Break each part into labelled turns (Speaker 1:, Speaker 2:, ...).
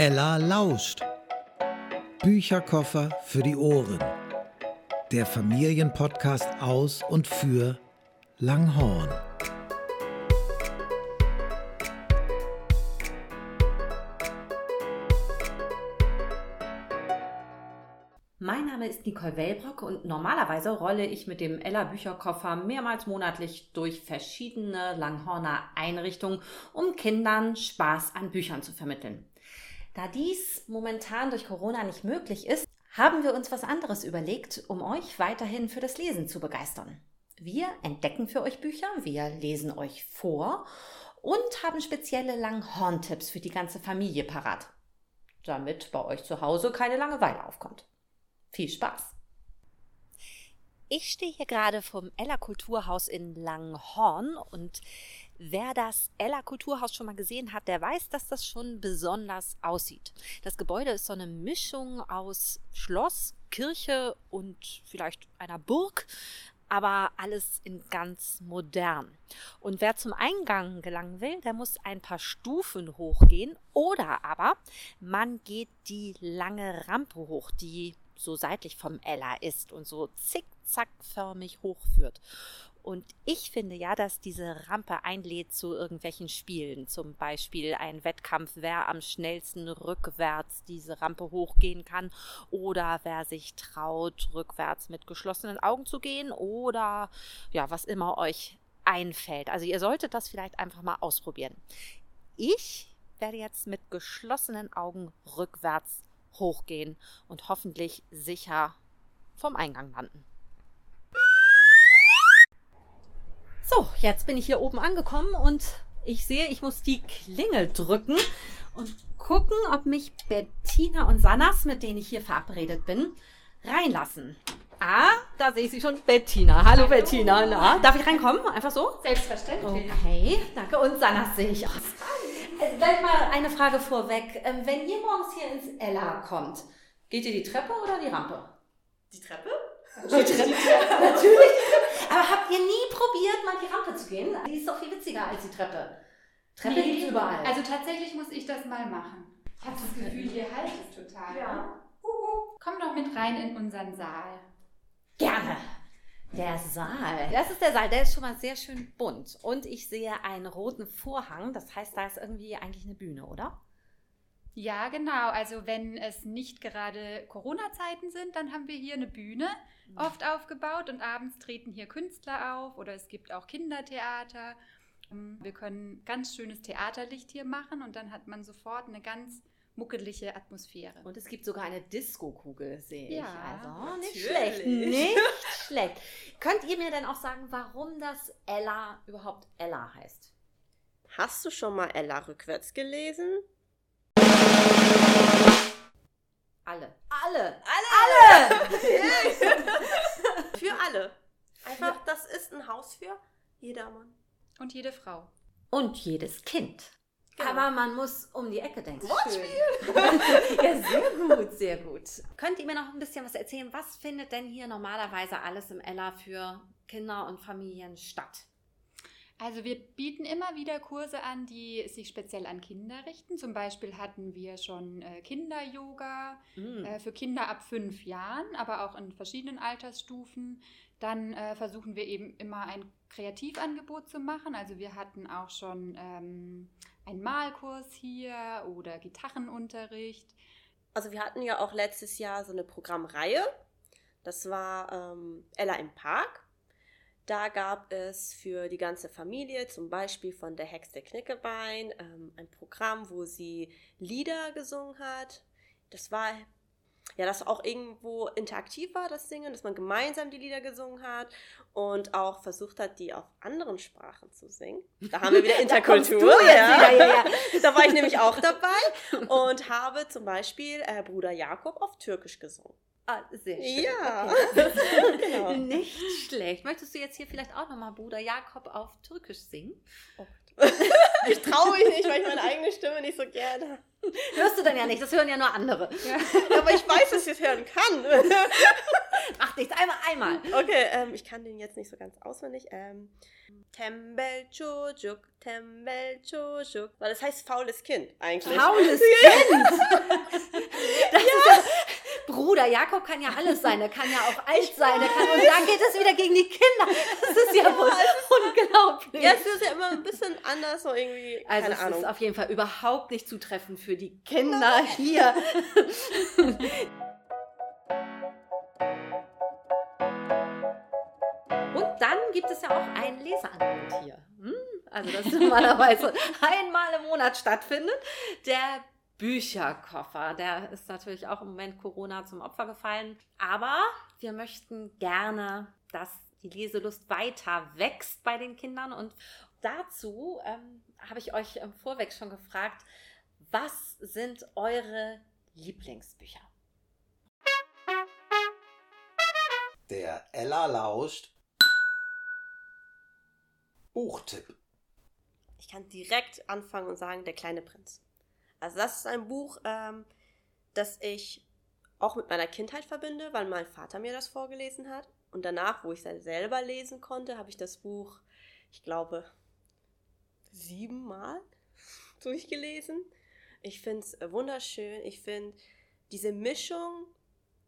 Speaker 1: Ella lauscht. Bücherkoffer für die Ohren. Der Familienpodcast aus und für Langhorn.
Speaker 2: Mein Name ist Nicole Wellbrock und normalerweise rolle ich mit dem Ella Bücherkoffer mehrmals monatlich durch verschiedene Langhorner Einrichtungen, um Kindern Spaß an Büchern zu vermitteln. Da dies momentan durch Corona nicht möglich ist, haben wir uns was anderes überlegt, um euch weiterhin für das Lesen zu begeistern. Wir entdecken für euch Bücher, wir lesen euch vor und haben spezielle Langhorn-Tipps für die ganze Familie parat, damit bei euch zu Hause keine Langeweile aufkommt. Viel Spaß! Ich stehe hier gerade vom Ella Kulturhaus in Langhorn und Wer das Ella Kulturhaus schon mal gesehen hat, der weiß, dass das schon besonders aussieht. Das Gebäude ist so eine Mischung aus Schloss, Kirche und vielleicht einer Burg, aber alles in ganz modern. Und wer zum Eingang gelangen will, der muss ein paar Stufen hochgehen oder aber man geht die lange Rampe hoch, die so seitlich vom Ella ist und so zickzackförmig hochführt. Und ich finde ja, dass diese Rampe einlädt zu irgendwelchen Spielen. Zum Beispiel ein Wettkampf, wer am schnellsten rückwärts diese Rampe hochgehen kann oder wer sich traut, rückwärts mit geschlossenen Augen zu gehen oder ja, was immer euch einfällt. Also ihr solltet das vielleicht einfach mal ausprobieren. Ich werde jetzt mit geschlossenen Augen rückwärts hochgehen und hoffentlich sicher vom Eingang landen. So, jetzt bin ich hier oben angekommen und ich sehe, ich muss die Klingel drücken und gucken, ob mich Bettina und Sanas, mit denen ich hier verabredet bin, reinlassen. Ah, da sehe ich sie schon. Bettina. Hallo, Hallo. Bettina. Na, darf ich reinkommen? Einfach so?
Speaker 3: Selbstverständlich.
Speaker 2: Okay, danke. Und Sanas sehe ich auch. Äh, gleich mal eine Frage vorweg. Ähm, wenn ihr morgens hier ins Ella kommt, geht ihr die Treppe oder die Rampe?
Speaker 3: Die Treppe?
Speaker 2: Die Treppe. Natürlich. Aber habt ihr nie probiert, mal die Rampe zu gehen? Die ist doch viel witziger als die Treppe. Treppe nee, gibt's überall.
Speaker 3: Also tatsächlich muss ich das mal machen. Ich habe das Gefühl, ihr halt es total. Ja. Komm doch mit rein in unseren Saal.
Speaker 2: Gerne. Der Saal. Das ist der Saal. Der ist schon mal sehr schön bunt. Und ich sehe einen roten Vorhang. Das heißt, da ist irgendwie eigentlich eine Bühne, oder?
Speaker 3: Ja, genau. Also wenn es nicht gerade Corona-Zeiten sind, dann haben wir hier eine Bühne mhm. oft aufgebaut und abends treten hier Künstler auf oder es gibt auch Kindertheater. Wir können ganz schönes Theaterlicht hier machen und dann hat man sofort eine ganz muckelige Atmosphäre.
Speaker 2: Und es gibt sogar eine Disco-Kugel, sehe
Speaker 3: ja,
Speaker 2: ich. Also nicht schlecht, nicht schlecht. Könnt ihr mir denn auch sagen, warum das Ella überhaupt Ella heißt?
Speaker 4: Hast du schon mal Ella rückwärts gelesen?
Speaker 2: Alle. Alle.
Speaker 4: Alle. Alle. für alle. Einfach, das ist ein Haus für jedermann.
Speaker 3: Und jede Frau.
Speaker 2: Und jedes Kind. Genau. Aber man muss um die Ecke denken.
Speaker 4: Wortspiel!
Speaker 2: ja, sehr gut, sehr gut. Könnt ihr mir noch ein bisschen was erzählen? Was findet denn hier normalerweise alles im Ella für Kinder und Familien statt?
Speaker 3: Also wir bieten immer wieder Kurse an, die sich speziell an Kinder richten. Zum Beispiel hatten wir schon äh, Kinder-Yoga äh, für Kinder ab fünf Jahren, aber auch in verschiedenen Altersstufen. Dann äh, versuchen wir eben immer ein Kreativangebot zu machen. Also wir hatten auch schon ähm, einen Malkurs hier oder Gitarrenunterricht.
Speaker 4: Also wir hatten ja auch letztes Jahr so eine Programmreihe. Das war ähm, Ella im Park. Da gab es für die ganze Familie, zum Beispiel von der Hexe Knickebein, ähm, ein Programm, wo sie Lieder gesungen hat. Das war ja, das auch irgendwo interaktiv war, das Singen, dass man gemeinsam die Lieder gesungen hat und auch versucht hat, die auf anderen Sprachen zu singen. Da haben wir wieder Interkultur. ja. Ja, ja, da war ich nämlich auch dabei und habe zum Beispiel äh, Bruder Jakob auf Türkisch gesungen.
Speaker 2: Ah, sehr schön.
Speaker 4: Ja.
Speaker 2: Okay. genau. Nicht schlecht. Möchtest du jetzt hier vielleicht auch nochmal Bruder Jakob auf Türkisch singen?
Speaker 4: Oh. ich traue mich nicht, weil ich meine eigene Stimme nicht so gerne.
Speaker 2: Hörst du dann ja nicht, das hören ja nur andere.
Speaker 4: Ja. Aber ich weiß, dass ich es hören kann.
Speaker 2: Macht nichts, einmal, einmal.
Speaker 4: Okay, ähm, ich kann den jetzt nicht so ganz auswendig. Ähm, Tembel Chojuk, Tembel Chojuk. Weil das heißt faules Kind eigentlich.
Speaker 2: Faules Kind! das ja. ist ja, Bruder, Jakob kann ja alles sein. Er kann ja auch alt sein. Er kann, und dann geht es wieder gegen die Kinder. Das ist ja, ja wohl unglaublich.
Speaker 4: Ja, es ist ja immer ein bisschen anders, so irgendwie.
Speaker 2: Also, es Ahnung. ist auf jeden Fall überhaupt nicht zutreffend für die Kinder hier. Und dann gibt es ja auch ein Leseangebot hier. Hm? Also das normalerweise einmal im Monat stattfindet. Der Bücherkoffer. Der ist natürlich auch im Moment Corona zum Opfer gefallen. Aber wir möchten gerne, dass die Leselust weiter wächst bei den Kindern. Und dazu ähm, habe ich euch im Vorweg schon gefragt, was sind eure Lieblingsbücher?
Speaker 1: Der Ella lauscht. Buchtipp.
Speaker 4: Ich kann direkt anfangen und sagen, der kleine Prinz. Also das ist ein Buch, ähm, das ich auch mit meiner Kindheit verbinde, weil mein Vater mir das vorgelesen hat. Und danach, wo ich es selber lesen konnte, habe ich das Buch, ich glaube, siebenmal durchgelesen. Ich finde es wunderschön. Ich finde diese Mischung,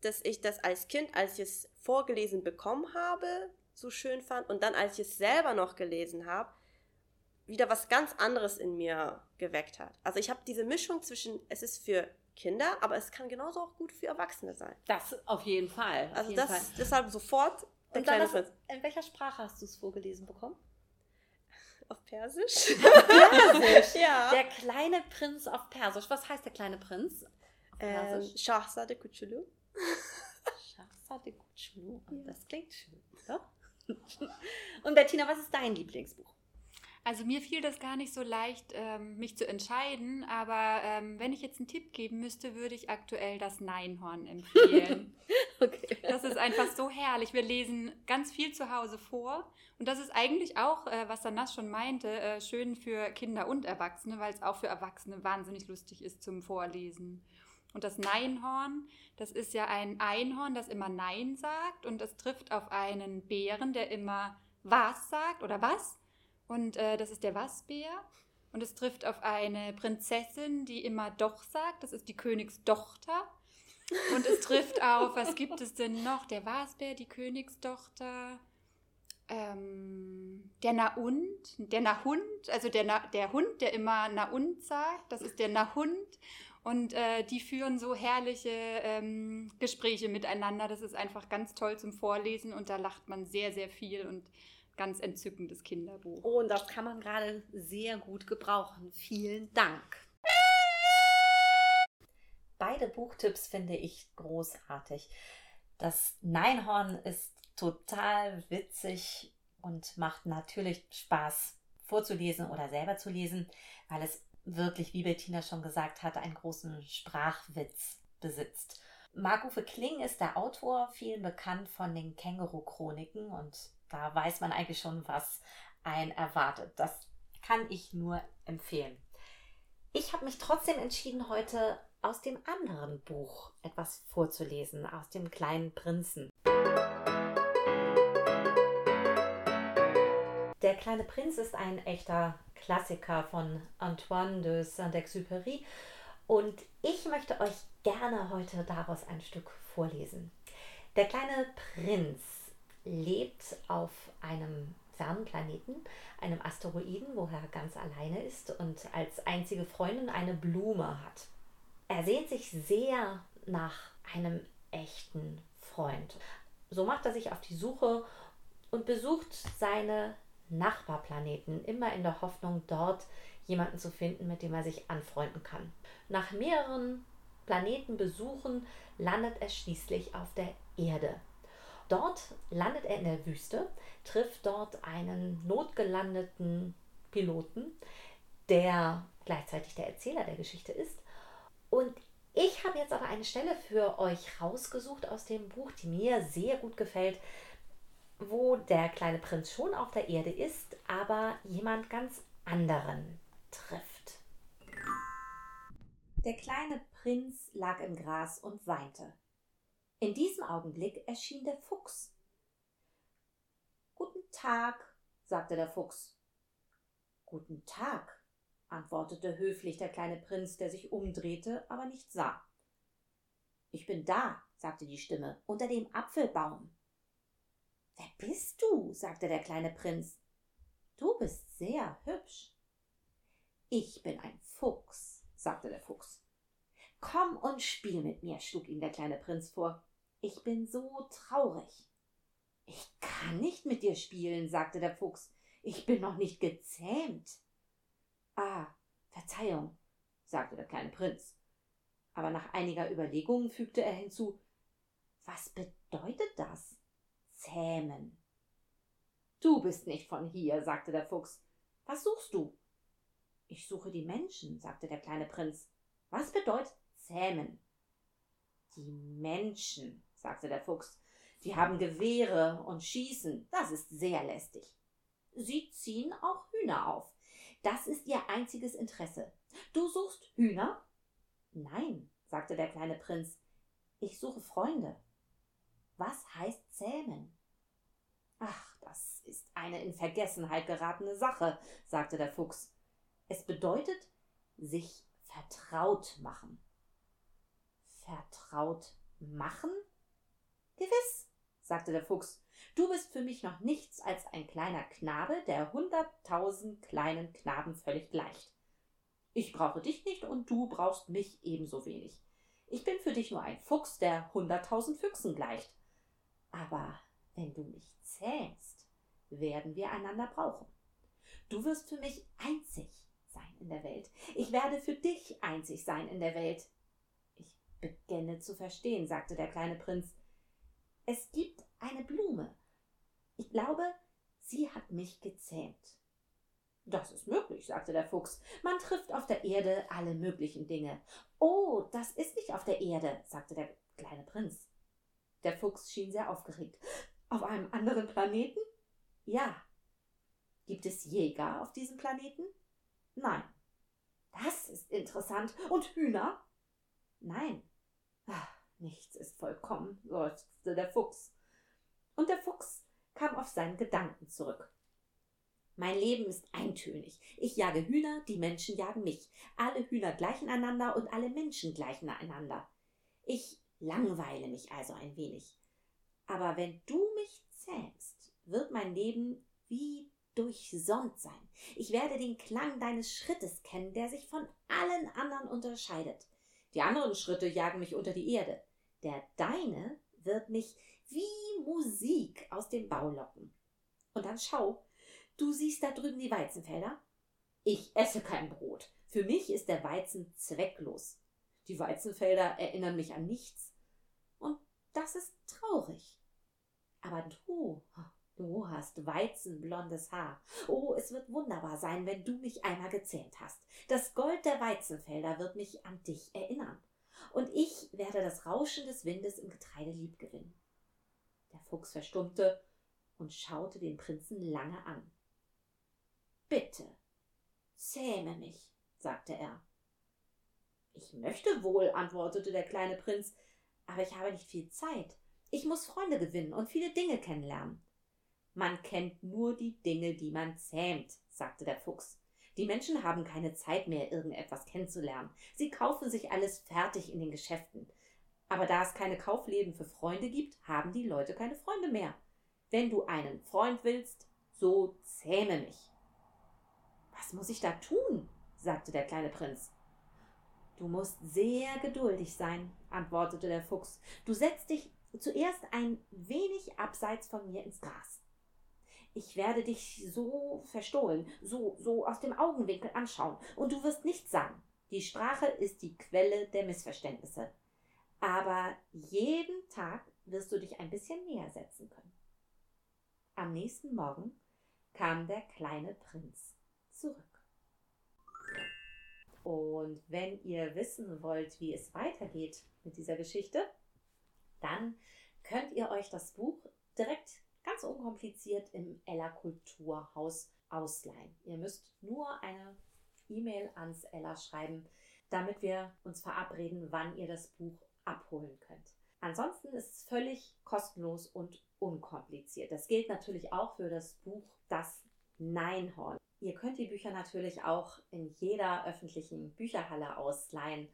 Speaker 4: dass ich das als Kind, als ich es vorgelesen bekommen habe, so schön fand und dann, als ich es selber noch gelesen habe, wieder was ganz anderes in mir geweckt hat. Also ich habe diese Mischung zwischen, es ist für Kinder, aber es kann genauso auch gut für Erwachsene sein.
Speaker 2: Das auf jeden Fall. Auf
Speaker 4: also
Speaker 2: jeden
Speaker 4: das
Speaker 2: Fall.
Speaker 4: deshalb sofort der kleine
Speaker 2: Prinz. In welcher Sprache hast du es vorgelesen bekommen?
Speaker 4: Auf Persisch.
Speaker 2: Auf Persisch. ja. Der kleine Prinz auf Persisch. Was heißt der kleine Prinz?
Speaker 4: Ähm, Shahzade Kuchulu.
Speaker 2: Shahzade Kuchulu. Das klingt schön, oder? Und Bettina, was ist dein Lieblingsbuch?
Speaker 3: Also mir fiel das gar nicht so leicht, ähm, mich zu entscheiden, aber ähm, wenn ich jetzt einen Tipp geben müsste, würde ich aktuell das Neinhorn empfehlen. okay. Das ist einfach so herrlich. Wir lesen ganz viel zu Hause vor und das ist eigentlich auch, äh, was Danas schon meinte, äh, schön für Kinder und Erwachsene, weil es auch für Erwachsene wahnsinnig lustig ist zum Vorlesen. Und das Neinhorn, das ist ja ein Einhorn, das immer Nein sagt und das trifft auf einen Bären, der immer was sagt oder was und äh, das ist der Wasbär. Und es trifft auf eine Prinzessin, die immer doch sagt. Das ist die Königstochter. Und es trifft auf, was gibt es denn noch? Der Wasbär, die Königstochter. Ähm, der Nahund, der Nahund, also der, Na, der Hund, der immer Nahund sagt, das ist der Nahund. Und äh, die führen so herrliche ähm, Gespräche miteinander. Das ist einfach ganz toll zum Vorlesen und da lacht man sehr, sehr viel. Und ganz entzückendes Kinderbuch.
Speaker 2: Und das kann man gerade sehr gut gebrauchen. Vielen Dank. Beide Buchtipps finde ich großartig. Das Neinhorn ist total witzig und macht natürlich Spaß vorzulesen oder selber zu lesen, weil es wirklich, wie Bettina schon gesagt hat, einen großen Sprachwitz besitzt. Marc-Uwe Kling ist der Autor, vielen bekannt von den Känguru-Chroniken und da weiß man eigentlich schon, was einen erwartet. Das kann ich nur empfehlen. Ich habe mich trotzdem entschieden, heute aus dem anderen Buch etwas vorzulesen, aus dem kleinen Prinzen. Der kleine Prinz ist ein echter Klassiker von Antoine de Saint-Exupéry und ich möchte euch gerne heute daraus ein Stück vorlesen. Der kleine Prinz lebt auf einem fernen Planeten, einem Asteroiden, wo er ganz alleine ist und als einzige Freundin eine Blume hat. Er sehnt sich sehr nach einem echten Freund. So macht er sich auf die Suche und besucht seine Nachbarplaneten, immer in der Hoffnung, dort jemanden zu finden, mit dem er sich anfreunden kann. Nach mehreren Planetenbesuchen landet er schließlich auf der Erde. Dort landet er in der Wüste, trifft dort einen notgelandeten Piloten, der gleichzeitig der Erzähler der Geschichte ist. Und ich habe jetzt aber eine Stelle für euch rausgesucht aus dem Buch, die mir sehr gut gefällt, wo der kleine Prinz schon auf der Erde ist, aber jemand ganz anderen trifft. Der kleine Prinz lag im Gras und weinte. In diesem Augenblick erschien der Fuchs. Guten Tag, sagte der Fuchs. Guten Tag, antwortete höflich der kleine Prinz, der sich umdrehte, aber nicht sah. Ich bin da, sagte die Stimme, unter dem Apfelbaum. Wer bist du? sagte der kleine Prinz. Du bist sehr hübsch. Ich bin ein Fuchs, sagte der Fuchs. Komm und spiel mit mir, schlug ihm der kleine Prinz vor. Ich bin so traurig. Ich kann nicht mit dir spielen, sagte der Fuchs. Ich bin noch nicht gezähmt. Ah, Verzeihung, sagte der kleine Prinz. Aber nach einiger Überlegung fügte er hinzu Was bedeutet das? Zähmen. Du bist nicht von hier, sagte der Fuchs. Was suchst du? Ich suche die Menschen, sagte der kleine Prinz. Was bedeutet zähmen? Die Menschen, sagte der Fuchs. Die haben Gewehre und schießen. Das ist sehr lästig. Sie ziehen auch Hühner auf. Das ist ihr einziges Interesse. Du suchst Hühner? Nein, sagte der kleine Prinz. Ich suche Freunde. Was heißt zähmen? Ach, das ist eine in Vergessenheit geratene Sache, sagte der Fuchs. Es bedeutet sich vertraut machen. Vertraut machen? Gewiss, sagte der Fuchs. Du bist für mich noch nichts als ein kleiner Knabe, der hunderttausend kleinen Knaben völlig gleicht. Ich brauche dich nicht und du brauchst mich ebenso wenig. Ich bin für dich nur ein Fuchs, der hunderttausend Füchsen gleicht. Aber wenn du mich zähmst, werden wir einander brauchen. Du wirst für mich einzig sein in der Welt. Ich werde für dich einzig sein in der Welt. Ich beginne zu verstehen, sagte der kleine Prinz. Es gibt eine Blume. Ich glaube, sie hat mich gezähmt. Das ist möglich, sagte der Fuchs. Man trifft auf der Erde alle möglichen Dinge. Oh, das ist nicht auf der Erde, sagte der kleine Prinz. Der Fuchs schien sehr aufgeregt. Auf einem anderen Planeten? Ja. Gibt es Jäger auf diesem Planeten? Nein. Das ist interessant. Und Hühner? Nein. Nichts ist vollkommen, seufzte der Fuchs. Und der Fuchs kam auf seinen Gedanken zurück. Mein Leben ist eintönig. Ich jage Hühner, die Menschen jagen mich. Alle Hühner gleichen einander und alle Menschen gleichen einander. Ich langweile mich also ein wenig. Aber wenn du mich zähmst, wird mein Leben wie durchsonnt sein. Ich werde den Klang deines Schrittes kennen, der sich von allen anderen unterscheidet. Die anderen Schritte jagen mich unter die Erde. Der deine wird mich wie Musik aus dem Bau locken. Und dann schau, du siehst da drüben die Weizenfelder? Ich esse kein Brot. Für mich ist der Weizen zwecklos. Die Weizenfelder erinnern mich an nichts. Und das ist traurig. Aber du, du hast weizenblondes Haar. Oh, es wird wunderbar sein, wenn du mich einmal gezähmt hast. Das Gold der Weizenfelder wird mich an dich erinnern. Und ich werde das Rauschen des Windes im Getreide liebgewinnen. Der Fuchs verstummte und schaute den Prinzen lange an. Bitte, zähme mich, sagte er. Ich möchte wohl, antwortete der kleine Prinz, aber ich habe nicht viel Zeit. Ich muss Freunde gewinnen und viele Dinge kennenlernen. Man kennt nur die Dinge, die man zähmt, sagte der Fuchs. Die Menschen haben keine Zeit mehr, irgendetwas kennenzulernen. Sie kaufen sich alles fertig in den Geschäften. Aber da es keine Kaufläden für Freunde gibt, haben die Leute keine Freunde mehr. Wenn du einen Freund willst, so zähme mich. Was muss ich da tun? sagte der kleine Prinz. Du musst sehr geduldig sein, antwortete der Fuchs. Du setzt dich zuerst ein wenig abseits von mir ins Gras. Ich werde dich so verstohlen, so, so aus dem Augenwinkel anschauen, und du wirst nichts sagen. Die Sprache ist die Quelle der Missverständnisse. Aber jeden Tag wirst du dich ein bisschen näher setzen können. Am nächsten Morgen kam der kleine Prinz zurück. Und wenn ihr wissen wollt, wie es weitergeht mit dieser Geschichte, dann könnt ihr euch das Buch direkt ganz unkompliziert im Ella Kulturhaus ausleihen. Ihr müsst nur eine E-Mail ans Ella schreiben, damit wir uns verabreden, wann ihr das Buch abholen könnt. Ansonsten ist es völlig kostenlos und unkompliziert. Das gilt natürlich auch für das Buch Das Neinhorn. Ihr könnt die Bücher natürlich auch in jeder öffentlichen Bücherhalle ausleihen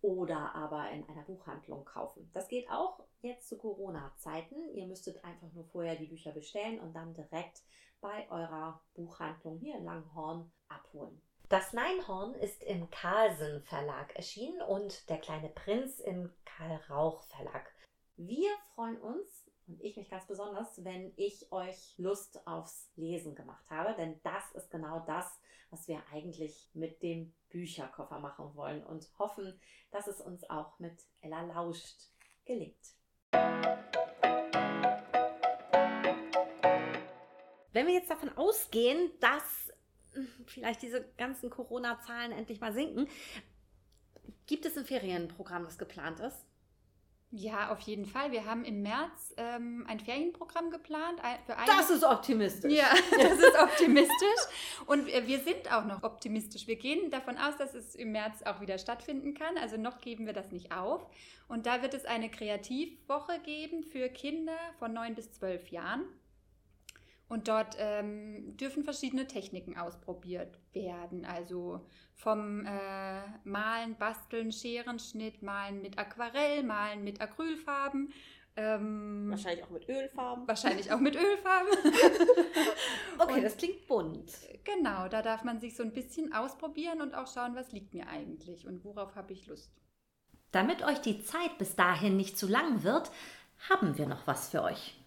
Speaker 2: oder aber in einer Buchhandlung kaufen. Das geht auch jetzt zu Corona-Zeiten. Ihr müsstet einfach nur vorher die Bücher bestellen und dann direkt bei eurer Buchhandlung hier in Langhorn abholen. Das Neinhorn ist im Carlsen Verlag erschienen und Der kleine Prinz im Karl Rauch Verlag. Wir freuen uns und ich mich ganz besonders, wenn ich euch Lust aufs Lesen gemacht habe, denn das ist genau das, was wir eigentlich mit dem Bücherkoffer machen wollen und hoffen, dass es uns auch mit Ella Lauscht gelingt. Wenn wir jetzt davon ausgehen, dass hm, vielleicht diese ganzen Corona-Zahlen endlich mal sinken, gibt es ein Ferienprogramm, das geplant ist?
Speaker 3: Ja, auf jeden Fall. Wir haben im März ähm, ein Ferienprogramm geplant.
Speaker 2: Für eine das ist optimistisch.
Speaker 3: Ja, das ist optimistisch. Und wir sind auch noch optimistisch. Wir gehen davon aus, dass es im März auch wieder stattfinden kann. Also noch geben wir das nicht auf. Und da wird es eine Kreativwoche geben für Kinder von 9 bis 12 Jahren. Und dort ähm, dürfen verschiedene Techniken ausprobiert werden. Also vom äh, Malen, Basteln, Scherenschnitt, Malen mit Aquarell, Malen mit Acrylfarben.
Speaker 4: Ähm, wahrscheinlich auch mit Ölfarben.
Speaker 3: Wahrscheinlich auch mit Ölfarben.
Speaker 2: okay, und, das klingt bunt.
Speaker 3: Genau, da darf man sich so ein bisschen ausprobieren und auch schauen, was liegt mir eigentlich und worauf habe ich Lust.
Speaker 2: Damit euch die Zeit bis dahin nicht zu lang wird, haben wir noch was für euch.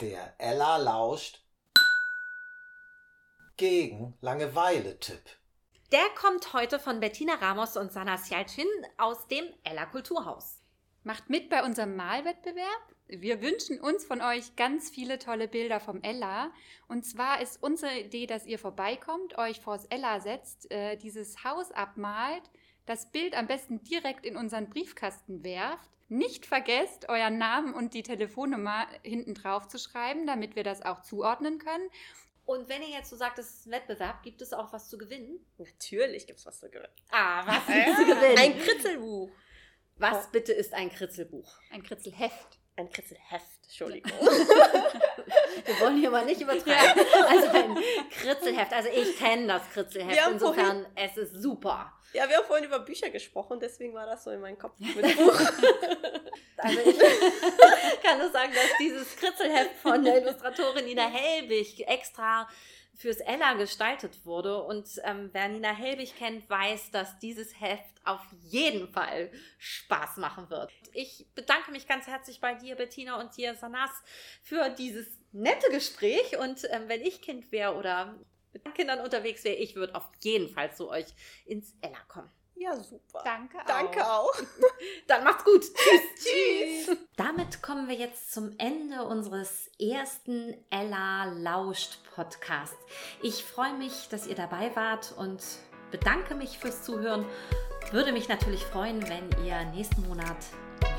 Speaker 1: Der Ella lauscht gegen Langeweile-Tipp.
Speaker 2: Der kommt heute von Bettina Ramos und Sana Sjalcin aus dem Ella Kulturhaus.
Speaker 3: Macht mit bei unserem Malwettbewerb. Wir wünschen uns von euch ganz viele tolle Bilder vom Ella. Und zwar ist unsere Idee, dass ihr vorbeikommt, euch vors Ella setzt, äh, dieses Haus abmalt, das Bild am besten direkt in unseren Briefkasten werft. Nicht vergesst, euren Namen und die Telefonnummer hinten drauf zu schreiben, damit wir das auch zuordnen können.
Speaker 2: Und wenn ihr jetzt so sagt, es ist ein Wettbewerb, gibt es auch was zu gewinnen?
Speaker 4: Natürlich gibt es was zu gewinnen.
Speaker 2: Ah, was gibt zu gewinnen?
Speaker 4: Ein Kritzelbuch.
Speaker 2: Was oh. bitte ist ein Kritzelbuch?
Speaker 3: Ein Kritzelheft.
Speaker 4: Ein Kritzelheft, Entschuldigung.
Speaker 2: Wir wollen hier mal nicht übertreiben. Ja. Also ein Kritzelheft. Also ich kenne das Kritzelheft. Insofern, vorhin, es ist super.
Speaker 4: Ja, wir haben vorhin über Bücher gesprochen, deswegen war das so in meinem Kopf mit Buch.
Speaker 2: also ich kann nur sagen, dass dieses Kritzelheft von der Illustratorin Nina Helbig extra fürs Ella gestaltet wurde. Und ähm, wer Nina Helbig kennt, weiß, dass dieses Heft auf jeden Fall Spaß machen wird. Ich bedanke mich ganz herzlich bei dir, Bettina, und dir, Sanas, für dieses nette Gespräch. Und ähm, wenn ich Kind wäre oder mit Kindern unterwegs wäre, ich würde auf jeden Fall zu euch ins Ella kommen.
Speaker 4: Ja, super.
Speaker 3: Danke
Speaker 4: auch. Danke auch.
Speaker 2: Dann macht's gut. Tschüss. Tschüss. Damit kommen wir jetzt zum Ende unseres ersten Ella Lauscht Podcasts. Ich freue mich, dass ihr dabei wart und bedanke mich fürs Zuhören. Würde mich natürlich freuen, wenn ihr nächsten Monat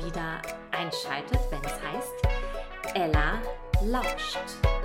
Speaker 2: wieder einschaltet, wenn es heißt Ella Lauscht.